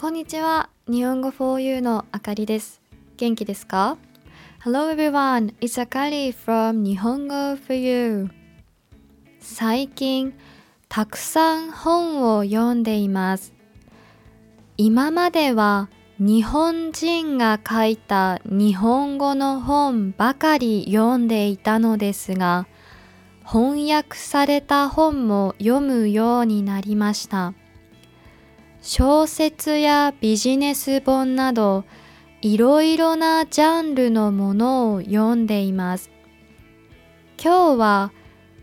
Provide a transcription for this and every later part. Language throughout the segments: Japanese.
こんにちは。日本語 4U のあかりです。元気ですか ?Hello everyone, it's Akari from 日本語 4U。最近、たくさん本を読んでいます。今までは日本人が書いた日本語の本ばかり読んでいたのですが、翻訳された本も読むようになりました。小説やビジネス本などいろいろなジャンルのものを読んでいます。今日は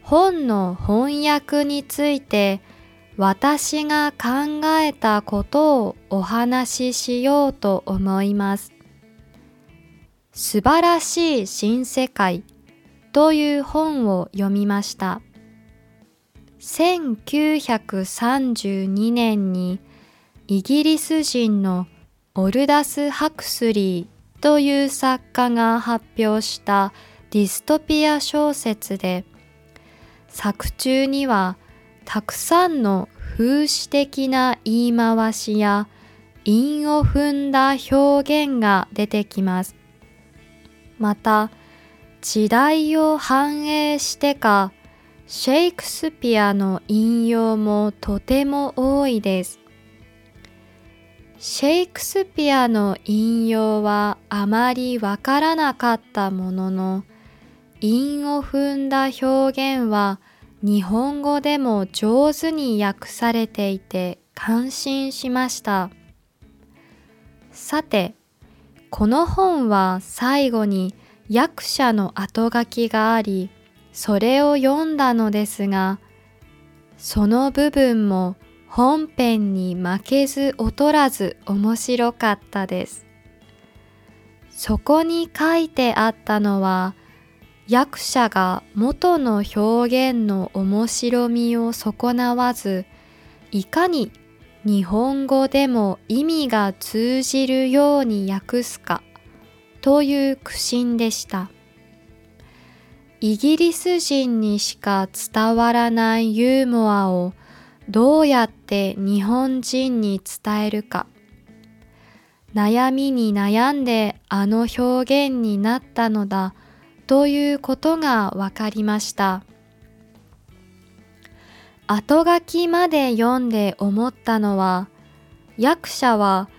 本の翻訳について私が考えたことをお話ししようと思います。素晴らしい新世界という本を読みました。1932年にイギリス人のオルダス・ハクスリーという作家が発表したディストピア小説で作中にはたくさんの風刺的な言い回しや韻を踏んだ表現が出てきます。また時代を反映してかシェイクスピアの引用もとても多いです。シェイクスピアの引用はあまりわからなかったものの、韻を踏んだ表現は日本語でも上手に訳されていて感心しました。さて、この本は最後に訳者の後書きがあり、それを読んだのですが、その部分も本編に負けず劣らず面白かったです。そこに書いてあったのは、役者が元の表現の面白みを損なわず、いかに日本語でも意味が通じるように訳すかという苦心でした。イギリス人にしか伝わらないユーモアをどうやって日本人に伝えるか。悩みに悩んであの表現になったのだということがわかりました。後書きまで読んで思ったのは、役者は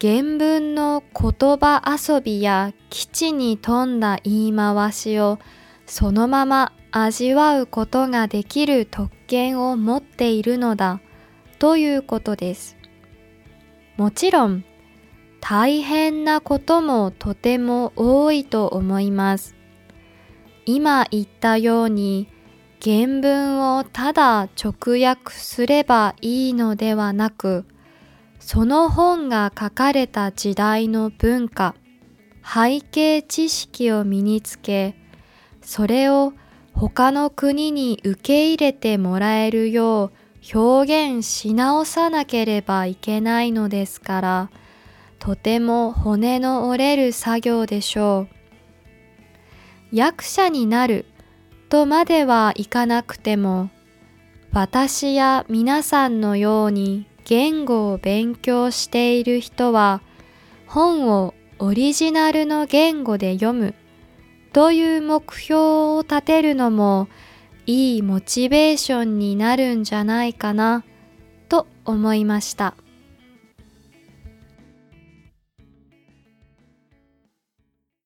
原文の言葉遊びや基地に富んだ言い回しをそのまま味わうことができる特権を持っているのだということです。もちろん大変なこともとても多いと思います。今言ったように原文をただ直訳すればいいのではなく、その本が書かれた時代の文化、背景知識を身につけ、それを他の国に受け入れてもらえるよう表現し直さなければいけないのですから、とても骨の折れる作業でしょう。役者になるとまではいかなくても、私や皆さんのように言語を勉強している人は、本をオリジナルの言語で読むという目標を立てるのもいいモチベーションになるんじゃないかなと思いました。